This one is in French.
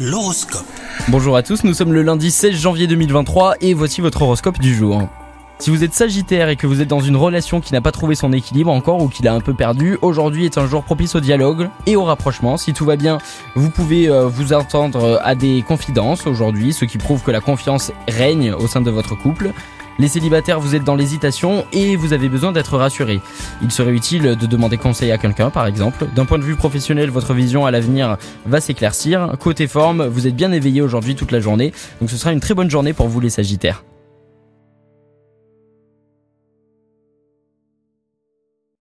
L'horoscope. Bonjour à tous, nous sommes le lundi 16 janvier 2023 et voici votre horoscope du jour. Si vous êtes Sagittaire et que vous êtes dans une relation qui n'a pas trouvé son équilibre encore ou qui l'a un peu perdu, aujourd'hui est un jour propice au dialogue et au rapprochement. Si tout va bien, vous pouvez euh, vous attendre à des confidences aujourd'hui, ce qui prouve que la confiance règne au sein de votre couple. Les célibataires, vous êtes dans l'hésitation et vous avez besoin d'être rassuré. Il serait utile de demander conseil à quelqu'un, par exemple. D'un point de vue professionnel, votre vision à l'avenir va s'éclaircir. Côté forme, vous êtes bien éveillé aujourd'hui toute la journée, donc ce sera une très bonne journée pour vous les Sagittaires.